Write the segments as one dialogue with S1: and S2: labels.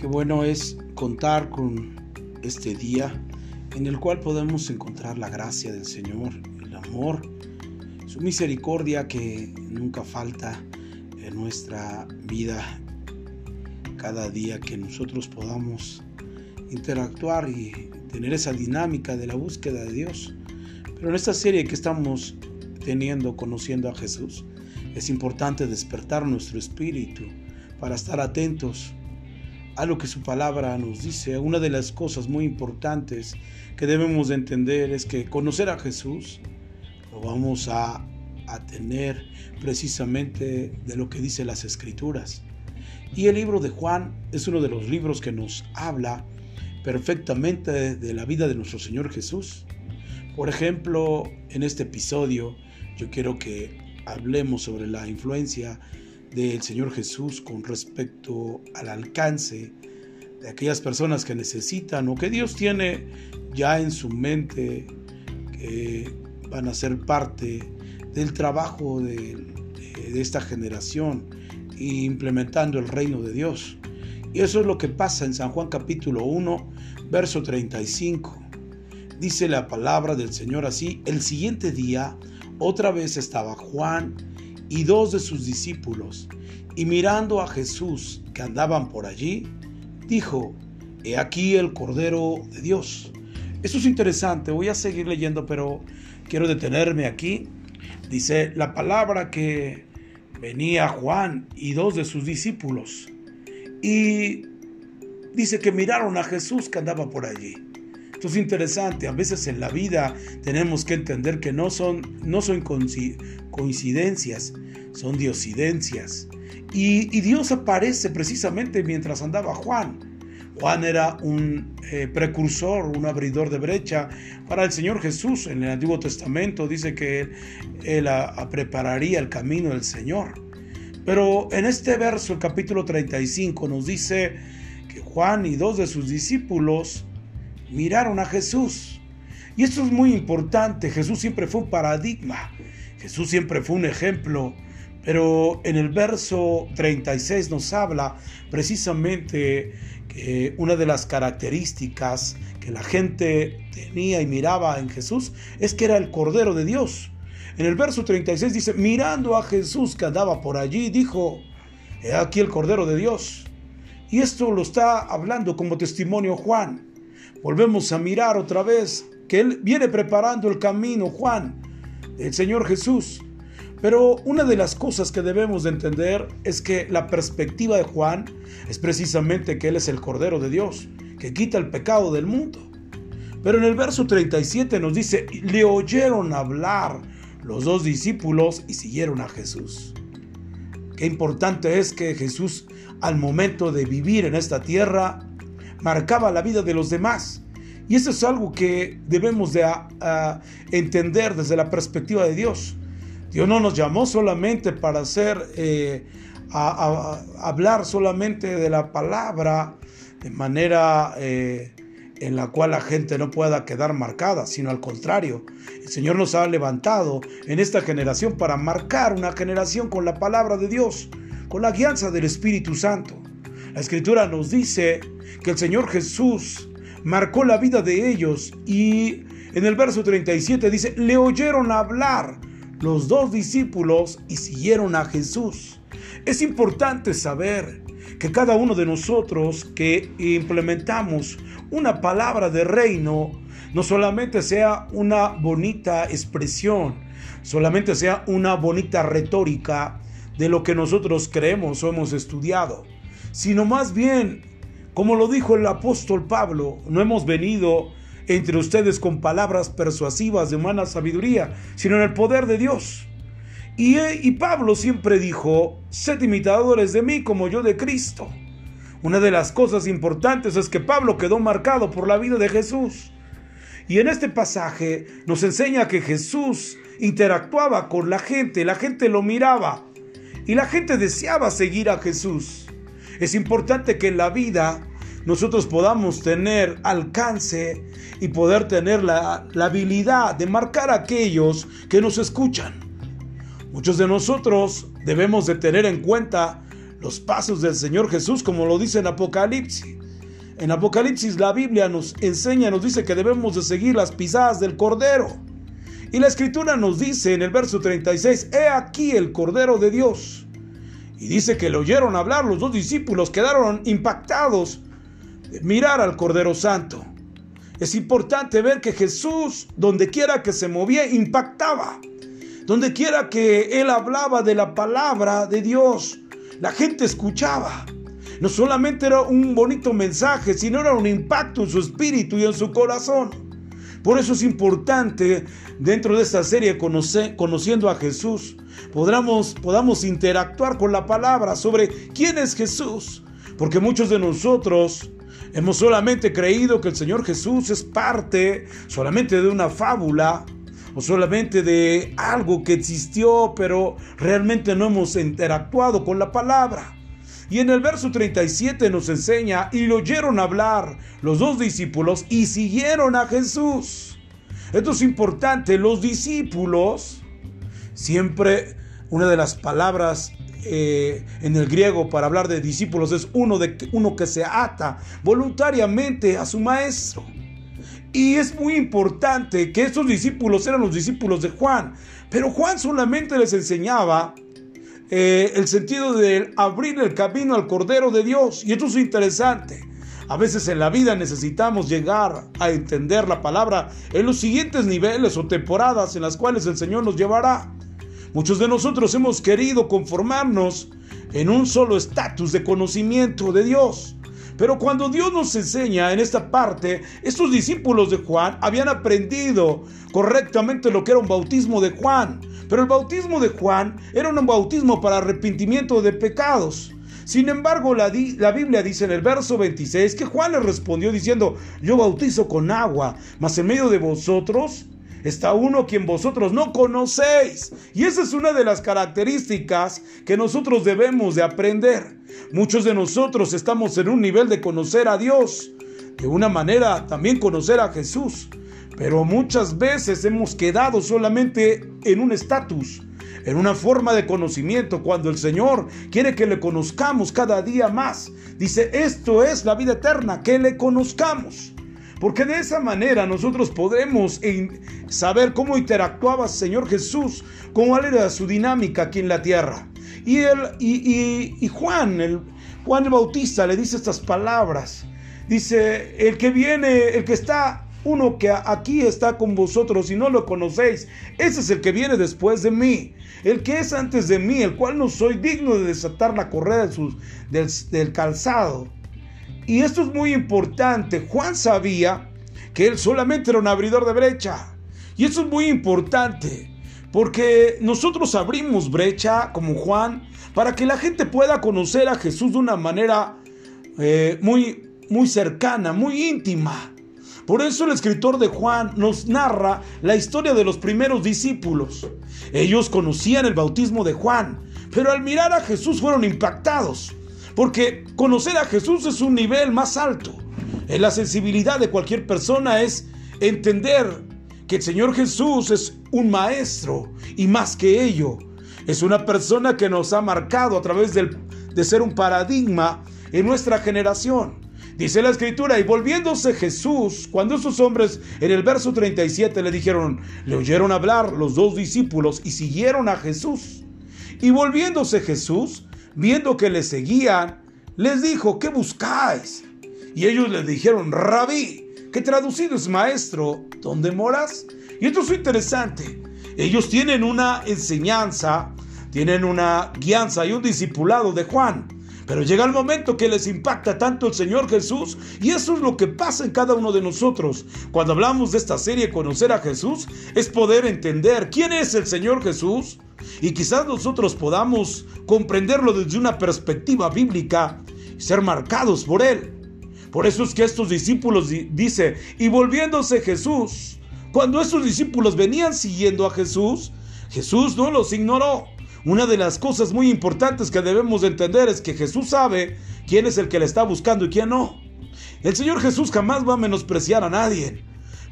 S1: Qué bueno es contar con este día en el cual podemos encontrar la gracia del Señor, el amor, su misericordia que nunca falta en nuestra vida. Cada día que nosotros podamos interactuar y tener esa dinámica de la búsqueda de Dios. Pero en esta serie que estamos teniendo, conociendo a Jesús, es importante despertar nuestro espíritu para estar atentos a lo que su palabra nos dice. Una de las cosas muy importantes que debemos de entender es que conocer a Jesús lo vamos a, a tener precisamente de lo que dice las escrituras. Y el libro de Juan es uno de los libros que nos habla perfectamente de la vida de nuestro Señor Jesús. Por ejemplo, en este episodio yo quiero que hablemos sobre la influencia del Señor Jesús con respecto al alcance de aquellas personas que necesitan o que Dios tiene ya en su mente que van a ser parte del trabajo de, esta generación implementando el reino de Dios. Y eso es lo que pasa en San Juan capítulo 1, verso 35. Dice la palabra del Señor así, el siguiente día otra vez estaba Juan y dos de sus discípulos, y mirando a Jesús que andaban por allí, dijo, He aquí el Cordero de Dios. Esto es interesante, voy a seguir leyendo, pero quiero detenerme aquí. Dice la palabra que venía Juan y dos de sus discípulos, y dice que miraron a Jesús que andaba por allí. Esto es interesante, a veces en la vida tenemos que entender que no son, no son coincidencias, son diosidencias. Y, Dios aparece precisamente mientras andaba Juan. Juan era un eh, precursor, un abridor de brecha para el Señor Jesús. En el Antiguo Testamento dice que él, prepararía el camino del Señor. Pero en este verso, el capítulo 35, nos dice que Juan y dos de sus discípulos miraron a Jesús. Y esto es muy importante. Jesús siempre fue un paradigma. Jesús siempre fue un ejemplo. Pero en el verso 36 nos habla precisamente que una de las características que la gente tenía y miraba en Jesús es que era el Cordero de Dios. En el verso 36 dice, mirando a Jesús que andaba por allí, dijo, he aquí el Cordero de Dios. Y esto lo está hablando como testimonio Juan. Volvemos a mirar otra vez que Él viene preparando el camino, Juan, el Señor Jesús. Pero una de las cosas que debemos de entender es que la perspectiva de Juan es precisamente que Él es el Cordero de Dios, que quita el pecado del mundo. Pero en el verso 37 nos dice, le oyeron hablar los dos discípulos y siguieron a Jesús. Qué importante es que Jesús al momento de vivir en esta tierra marcaba la vida de los demás. Y eso es algo que debemos de entender desde la perspectiva de Dios. Dios no nos llamó solamente para hacer, eh, hablar solamente de la palabra de manera eh, en la cual la gente no pueda quedar marcada, sino al contrario. El Señor nos ha levantado en esta generación para marcar una generación con la palabra de Dios, con la guianza del Espíritu Santo. La escritura nos dice que el Señor Jesús marcó la vida de ellos y en el verso 37 dice, le oyeron hablar los dos discípulos y siguieron a Jesús. Es importante saber que cada uno de nosotros que implementamos una palabra de reino, no solamente sea una bonita expresión, solamente sea una bonita retórica de lo que nosotros creemos o hemos estudiado, sino más bien, como lo dijo el apóstol Pablo, no hemos venido entre ustedes con palabras persuasivas de humana sabiduría, sino en el poder de Dios. Y, y Pablo siempre dijo, sed imitadores de mí como yo de Cristo. Una de las cosas importantes es que Pablo quedó marcado por la vida de Jesús. Y en este pasaje nos enseña que Jesús interactuaba con la gente, la gente lo miraba y la gente deseaba seguir a Jesús. Es importante que en la vida nosotros podamos tener alcance y poder tener la, habilidad de marcar a aquellos que nos escuchan. Muchos de nosotros debemos de tener en cuenta los pasos del Señor Jesús, como lo dice en Apocalipsis. En Apocalipsis la Biblia nos enseña, nos dice que debemos de seguir las pisadas del Cordero. Y la Escritura nos dice en el verso 36, He aquí el Cordero de Dios. Y dice que le oyeron hablar, los dos discípulos quedaron impactados mirar al Cordero Santo. Es importante ver que Jesús, donde quiera que se movía, impactaba. Donde quiera que él hablaba de la palabra de Dios, la gente escuchaba. No solamente era un bonito mensaje, sino era un impacto en su espíritu y en su corazón. Por eso es importante dentro de esta serie conociendo a Jesús, podamos, podamos interactuar con la palabra sobre quién es Jesús. Porque muchos de nosotros hemos solamente creído que el Señor Jesús es parte solamente de una fábula o solamente de algo que existió, pero realmente no hemos interactuado con la palabra. Y en el verso 37 nos enseña, y lo oyeron hablar los dos discípulos y siguieron a Jesús. Esto es importante, los discípulos, siempre una de las palabras eh, en el griego para hablar de discípulos es uno, de, uno que se ata voluntariamente a su maestro. Y es muy importante que estos discípulos eran los discípulos de Juan, pero Juan solamente les enseñaba eh, el sentido de abrir el camino al Cordero de Dios. Y esto es interesante. A veces en la vida necesitamos llegar a entender la palabra en los siguientes niveles o temporadas en las cuales el Señor nos llevará. Muchos de nosotros hemos querido conformarnos en un solo estatus de conocimiento de Dios. Pero cuando Dios nos enseña en esta parte, estos discípulos de Juan habían aprendido correctamente lo que era un bautismo de Juan. Pero el bautismo de Juan era un bautismo para arrepentimiento de pecados. Sin embargo, la, Biblia dice en el verso 26 que Juan le respondió diciendo, yo bautizo con agua, mas en medio de vosotros está uno quien vosotros no conocéis. Y esa es una de las características que nosotros debemos de aprender. Muchos de nosotros estamos en un nivel de conocer a Dios, de una manera también conocer a Jesús. Pero muchas veces hemos quedado solamente en un estatus, en una forma de conocimiento, cuando el Señor quiere que le conozcamos cada día más. Dice, esto es la vida eterna, que le conozcamos. Porque de esa manera nosotros podemos saber cómo interactuaba el Señor Jesús, cómo era su dinámica aquí en la tierra. Y, y, Juan, el, Juan el Bautista le dice estas palabras. Dice, el que viene, el que está, uno que aquí está con vosotros y no lo conocéis, ese es el que viene después de mí. El que es antes de mí, el cual no soy digno de desatar la correa del, calzado. Y esto es muy importante. Juan sabía que él solamente era un abridor de brecha. Y eso es muy importante. Porque nosotros abrimos brecha como Juan para que la gente pueda conocer a Jesús de una manera eh, muy, muy cercana, muy íntima. Por eso el escritor de Juan nos narra la historia de los primeros discípulos. Ellos conocían el bautismo de Juan, pero al mirar a Jesús fueron impactados. Porque conocer a Jesús es un nivel más alto. En la sensibilidad de cualquier persona es entender que el Señor Jesús es un maestro y más que ello, es una persona que nos ha marcado a través de ser un paradigma en nuestra generación. Dice la escritura, y volviéndose Jesús, cuando esos hombres en el verso 37 le dijeron, le oyeron hablar los dos discípulos y siguieron a Jesús. Y volviéndose Jesús, viendo que le seguían, les dijo, ¿qué buscáis? Y ellos les dijeron, rabí, que traducido es maestro, ¿dónde moras? Y esto es interesante. Ellos tienen una enseñanza, tienen una guianza y un discipulado de Juan. Pero llega el momento que les impacta tanto el Señor Jesús y eso es lo que pasa en cada uno de nosotros. Cuando hablamos de esta serie Conocer a Jesús es poder entender quién es el Señor Jesús y quizás nosotros podamos comprenderlo desde una perspectiva bíblica y ser marcados por Él. Por eso es que estos discípulos dice, y volviéndose Jesús, cuando estos discípulos venían siguiendo a Jesús, Jesús no los ignoró. Una de las cosas muy importantes que debemos entender es que Jesús sabe quién es el que le está buscando y quién no. El Señor Jesús jamás va a menospreciar a nadie.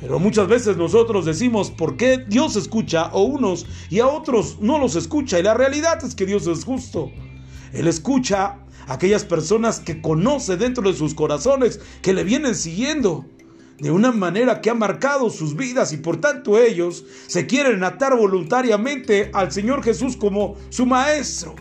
S1: Pero muchas veces nosotros decimos por qué Dios escucha a unos y a otros no los escucha. Y la realidad es que Dios es justo. Él escucha a aquellas personas que conoce dentro de sus corazones, que le vienen siguiendo de una manera que ha marcado sus vidas y por tanto ellos se quieren atar voluntariamente al Señor Jesús como su maestro.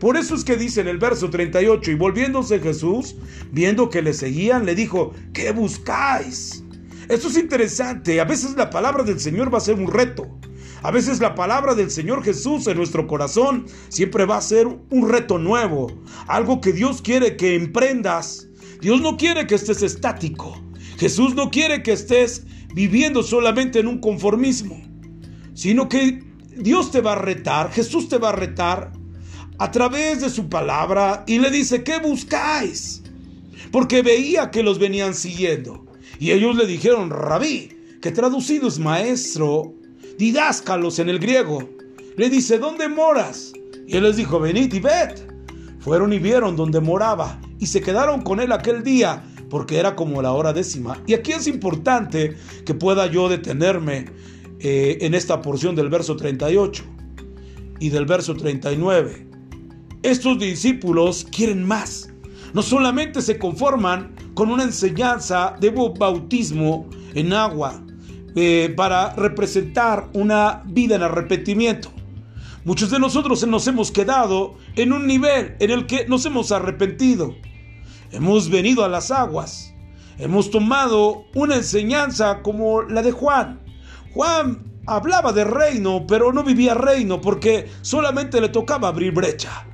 S1: Por eso es que dice en el verso 38, y volviéndose Jesús, viendo que le seguían, le dijo, ¿qué buscáis? Esto es interesante, a veces la palabra del Señor va a ser un reto. A veces la palabra del Señor Jesús en nuestro corazón siempre va a ser un reto nuevo, algo que Dios quiere que emprendas. Dios no quiere que estés estático. Jesús no quiere que estés viviendo solamente en un conformismo, sino que Dios te va a retar, Jesús te va a retar a través de su palabra y le dice, ¿qué buscáis? Porque veía que los venían siguiendo. Y ellos le dijeron, rabí, que traducido es maestro, didáscalos en el griego. Le dice, ¿dónde moras? Y él les dijo, venid y ved. Fueron y vieron dónde moraba y se quedaron con él aquel día porque era como la hora décima. Y aquí es importante que pueda yo detenerme eh, en esta porción del verso 38 y del verso 39. Estos discípulos quieren más. No solamente se conforman con una enseñanza de bautismo en agua eh, para representar una vida en arrepentimiento. Muchos de nosotros nos hemos quedado en un nivel en el que nos hemos arrepentido. Hemos venido a las aguas. Hemos tomado una enseñanza como la de Juan. Juan hablaba de reino, pero no vivía reino porque solamente le tocaba abrir brecha.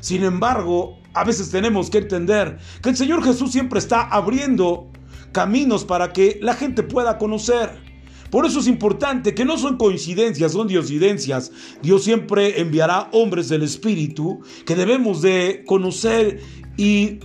S1: Sin embargo, a veces tenemos que entender que el Señor Jesús siempre está abriendo caminos para que la gente pueda conocer. Por eso es importante que no son coincidencias, son diosidencias. Dios siempre enviará hombres del Espíritu que debemos de conocer y,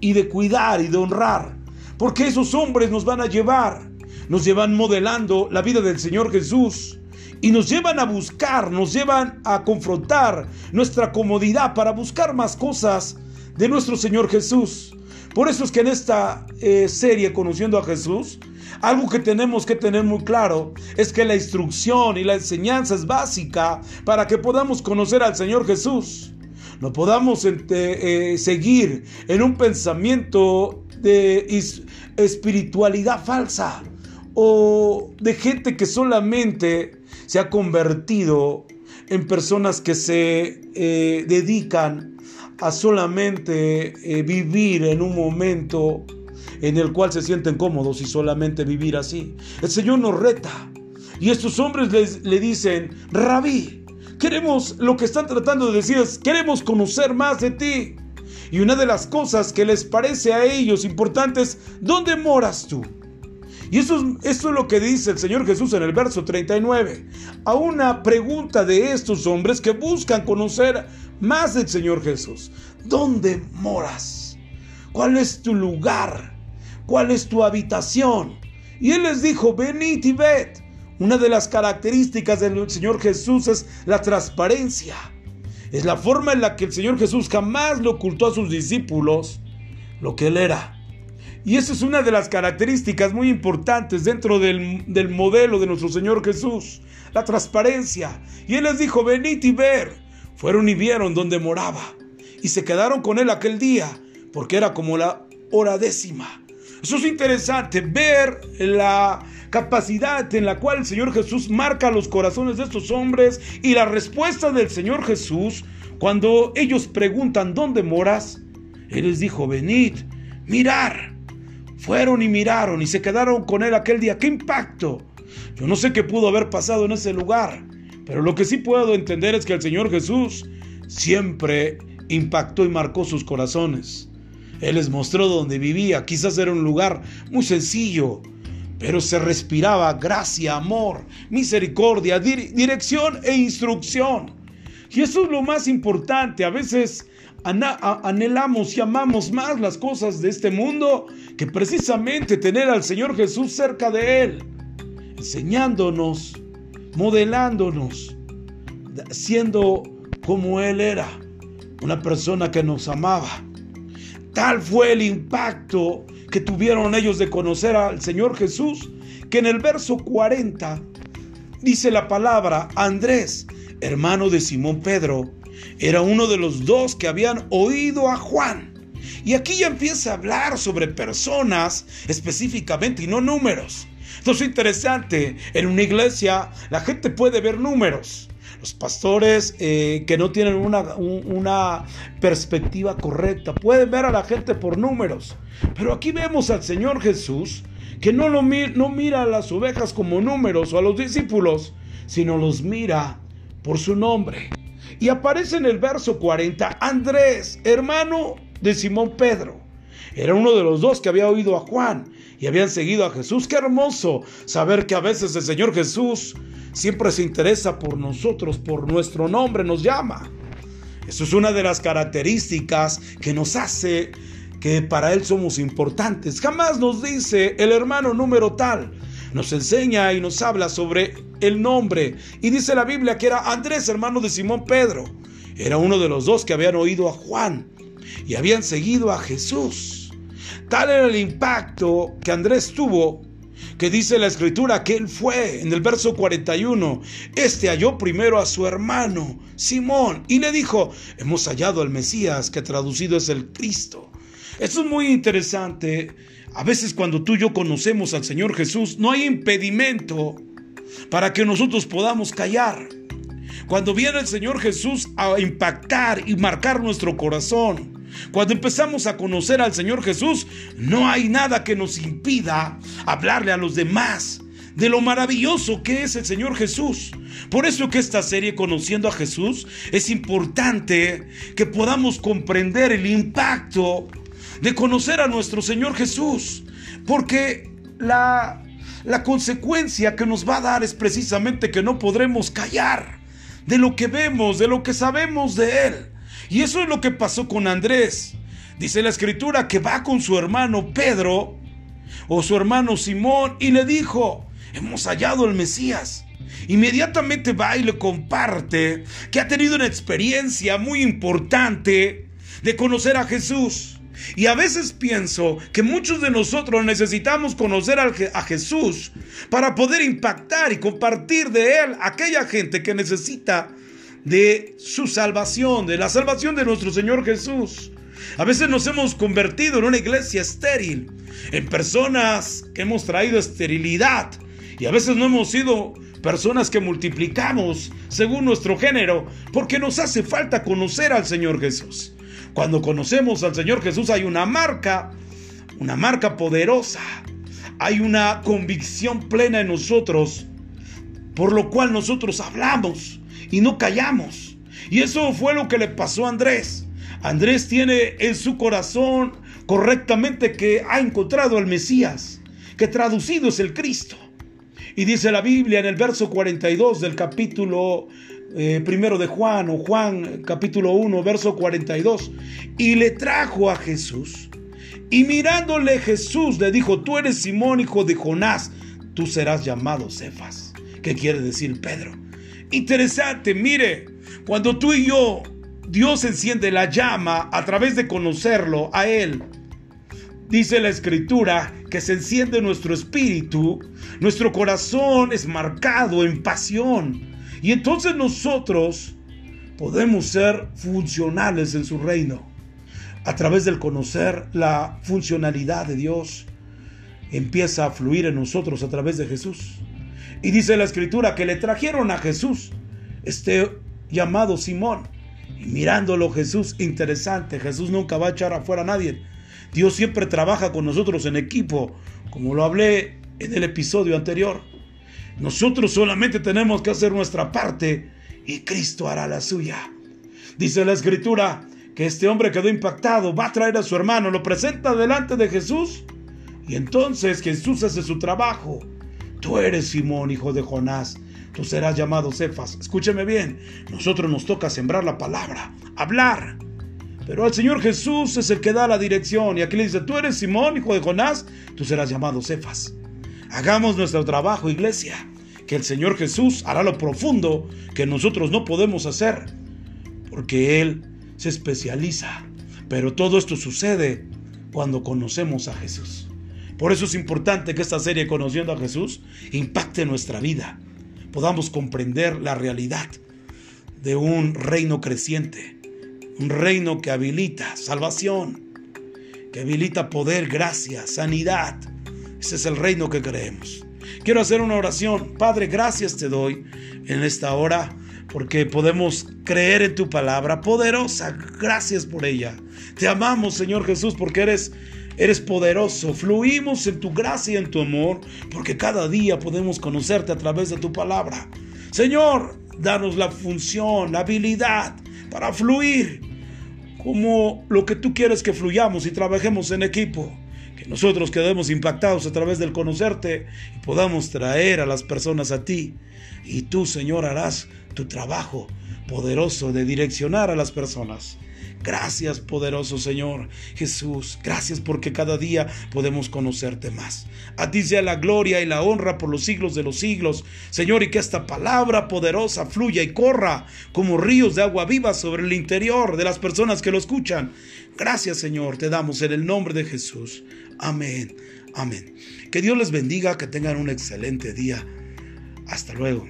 S1: y de cuidar y de honrar. Porque esos hombres nos van a llevar, nos llevan modelando la vida del Señor Jesús y nos llevan a buscar, nos llevan a confrontar nuestra comodidad para buscar más cosas de nuestro Señor Jesús. Por eso es que en esta eh, serie Conociendo a Jesús, algo que tenemos que tener muy claro es que la instrucción y la enseñanza es básica para que podamos conocer al Señor Jesús. No podamos eh, seguir en un pensamiento de espiritualidad falsa o de gente que solamente se ha convertido en personas que se eh, dedican a solamente eh, vivir en un momento en el cual se sienten cómodos y solamente vivir así. El Señor nos reta. Y estos hombres le dicen, rabí, queremos, lo que están tratando de decir es, queremos conocer más de ti. Y una de las cosas que les parece a ellos importantes, ¿dónde moras tú? Y eso, es lo que dice el Señor Jesús en el verso 39. A una pregunta de estos hombres que buscan conocer más del Señor Jesús. ¿Dónde moras? ¿Cuál es tu lugar? ¿Cuál es tu habitación? Y Él les dijo, venid y ved. Una de las características del Señor Jesús es la transparencia. Es la forma en la que el Señor Jesús jamás le ocultó a sus discípulos lo que Él era. Y esa es una de las características muy importantes dentro del, del, modelo de nuestro Señor Jesús, la transparencia. Y Él les dijo, venid y ver. Fueron y vieron donde moraba. Y se quedaron con Él aquel día, porque era como la hora décima. Eso es interesante, ver la capacidad en la cual el Señor Jesús marca los corazones de estos hombres y la respuesta del Señor Jesús cuando ellos preguntan, ¿dónde moras? Él les dijo, venid, mirar. Fueron y miraron y se quedaron con él aquel día. ¡Qué impacto! Yo no sé qué pudo haber pasado en ese lugar, pero lo que sí puedo entender es que el Señor Jesús siempre impactó y marcó sus corazones. Él les mostró dónde vivía. Quizás era un lugar muy sencillo, pero se respiraba gracia, amor, misericordia, dirección e instrucción. Y eso es lo más importante. A veces anhelamos y amamos más las cosas de este mundo que precisamente tener al Señor Jesús cerca de Él, enseñándonos, modelándonos, siendo como Él era, una persona que nos amaba. Tal fue el impacto que tuvieron ellos de conocer al Señor Jesús, que en el verso 40 dice la palabra, Andrés, hermano de Simón Pedro, era uno de los dos que habían oído a Juan. Y aquí ya empieza a hablar sobre personas específicamente y no números. Esto es interesante. En una iglesia la gente puede ver números. Los pastores eh, que no tienen una, una perspectiva correcta pueden ver a la gente por números. Pero aquí vemos al Señor Jesús que no, lo, no mira a las ovejas como números o a los discípulos, sino los mira por su nombre. Y aparece en el verso 40 Andrés, hermano de Simón Pedro. Era uno de los dos que había oído a Juan y habían seguido a Jesús. Qué hermoso saber que a veces el Señor Jesús siempre se interesa por nosotros, por nuestro nombre, nos llama. Eso es una de las características que nos hace que para Él somos importantes. Jamás nos dice el hermano número tal. Nos enseña y nos habla sobre el nombre. Y dice la Biblia que era Andrés, hermano de Simón Pedro. Era uno de los dos que habían oído a Juan y habían seguido a Jesús. Tal era el impacto que Andrés tuvo que dice la escritura que él fue en el verso 41, este halló primero a su hermano Simón y le dijo, hemos hallado al Mesías que traducido es el Cristo. Esto es muy interesante. A veces cuando tú y yo conocemos al Señor Jesús, no hay impedimento para que nosotros podamos callar. Cuando viene el Señor Jesús a impactar y marcar nuestro corazón, cuando empezamos a conocer al Señor Jesús, no hay nada que nos impida hablarle a los demás de lo maravilloso que es el Señor Jesús. Por eso que esta serie Conociendo a Jesús es importante que podamos comprender el impacto de conocer a nuestro Señor Jesús. Porque la, la consecuencia que nos va a dar es precisamente que no podremos callar de lo que vemos, de lo que sabemos de Él. Y eso es lo que pasó con Andrés. Dice la escritura que va con su hermano Pedro o su hermano Simón y le dijo, hemos hallado el Mesías. Inmediatamente va y le comparte que ha tenido una experiencia muy importante de conocer a Jesús. Y a veces pienso que muchos de nosotros necesitamos conocer a Jesús para poder impactar y compartir de Él a aquella gente que necesita de su salvación, de la salvación de nuestro Señor Jesús. A veces nos hemos convertido en una iglesia estéril, en personas que hemos traído esterilidad y a veces no hemos sido personas que multiplicamos según nuestro género porque nos hace falta conocer al Señor Jesús. Cuando conocemos al Señor Jesús hay una marca, una marca poderosa. Hay una convicción plena en nosotros, por lo cual nosotros hablamos y no callamos. Y eso fue lo que le pasó a Andrés. Andrés tiene en su corazón correctamente que ha encontrado al Mesías, que traducido es el Cristo. Y dice la Biblia en el verso 42 del capítulo eh, primero de Juan o Juan capítulo 1 verso 42 y le trajo a Jesús y mirándole Jesús le dijo tú eres Simón hijo de Jonás tú serás llamado Cefas ¿qué quiere decir Pedro? Interesante mire cuando tú y yo Dios enciende la llama a través de conocerlo a Él Dice la escritura que se enciende nuestro espíritu, nuestro corazón es marcado en pasión, y entonces nosotros podemos ser funcionales en su reino. A través del conocer la funcionalidad de Dios, empieza a fluir en nosotros a través de Jesús. Y dice la escritura que le trajeron a Jesús, este llamado Simón. Y mirándolo Jesús, interesante, Jesús nunca va a echar afuera a nadie. Dios siempre trabaja con nosotros en equipo, como lo hablé en el episodio anterior. Nosotros solamente tenemos que hacer nuestra parte y Cristo hará la suya. Dice la escritura que este hombre quedó impactado, va a traer a su hermano, lo presenta delante de Jesús y entonces Jesús hace su trabajo. Tú eres Simón, hijo de Jonás, tú serás llamado Cefas. Escúcheme bien, nosotros nos toca sembrar la palabra, hablar. Pero al Señor Jesús es el que da la dirección y aquí le dice, tú eres Simón, hijo de Jonás, tú serás llamado Cefas. Hagamos nuestro trabajo, iglesia, que el Señor Jesús hará lo profundo que nosotros no podemos hacer, porque Él se especializa. Pero todo esto sucede cuando conocemos a Jesús. Por eso es importante que esta serie Conociendo a Jesús impacte nuestra vida, podamos comprender la realidad de un reino creciente, un reino que habilita salvación, que habilita poder, gracia, sanidad. Ese es el reino que creemos. Quiero hacer una oración. Padre, gracias te doy en esta hora porque podemos creer en tu palabra poderosa. Gracias por ella. Te amamos, Señor Jesús, porque eres Eres poderoso, fluimos en tu gracia y en tu amor, porque cada día podemos conocerte a través de tu palabra. Señor, danos la función, la habilidad para fluir como lo que tú quieres que fluyamos y trabajemos en equipo. Que nosotros quedemos impactados a través del conocerte y podamos traer a las personas a ti. Y tú, Señor, harás tu trabajo poderoso de direccionar a las personas. Gracias, poderoso Señor Jesús. Gracias porque cada día podemos conocerte más. A ti sea la gloria y la honra por los siglos de los siglos. Señor, y que esta palabra poderosa fluya y corra como ríos de agua viva sobre el interior de las personas que lo escuchan. Gracias, Señor, te damos en el nombre de Jesús. Amén. Amén. Que Dios les bendiga, que tengan un excelente día. Hasta luego.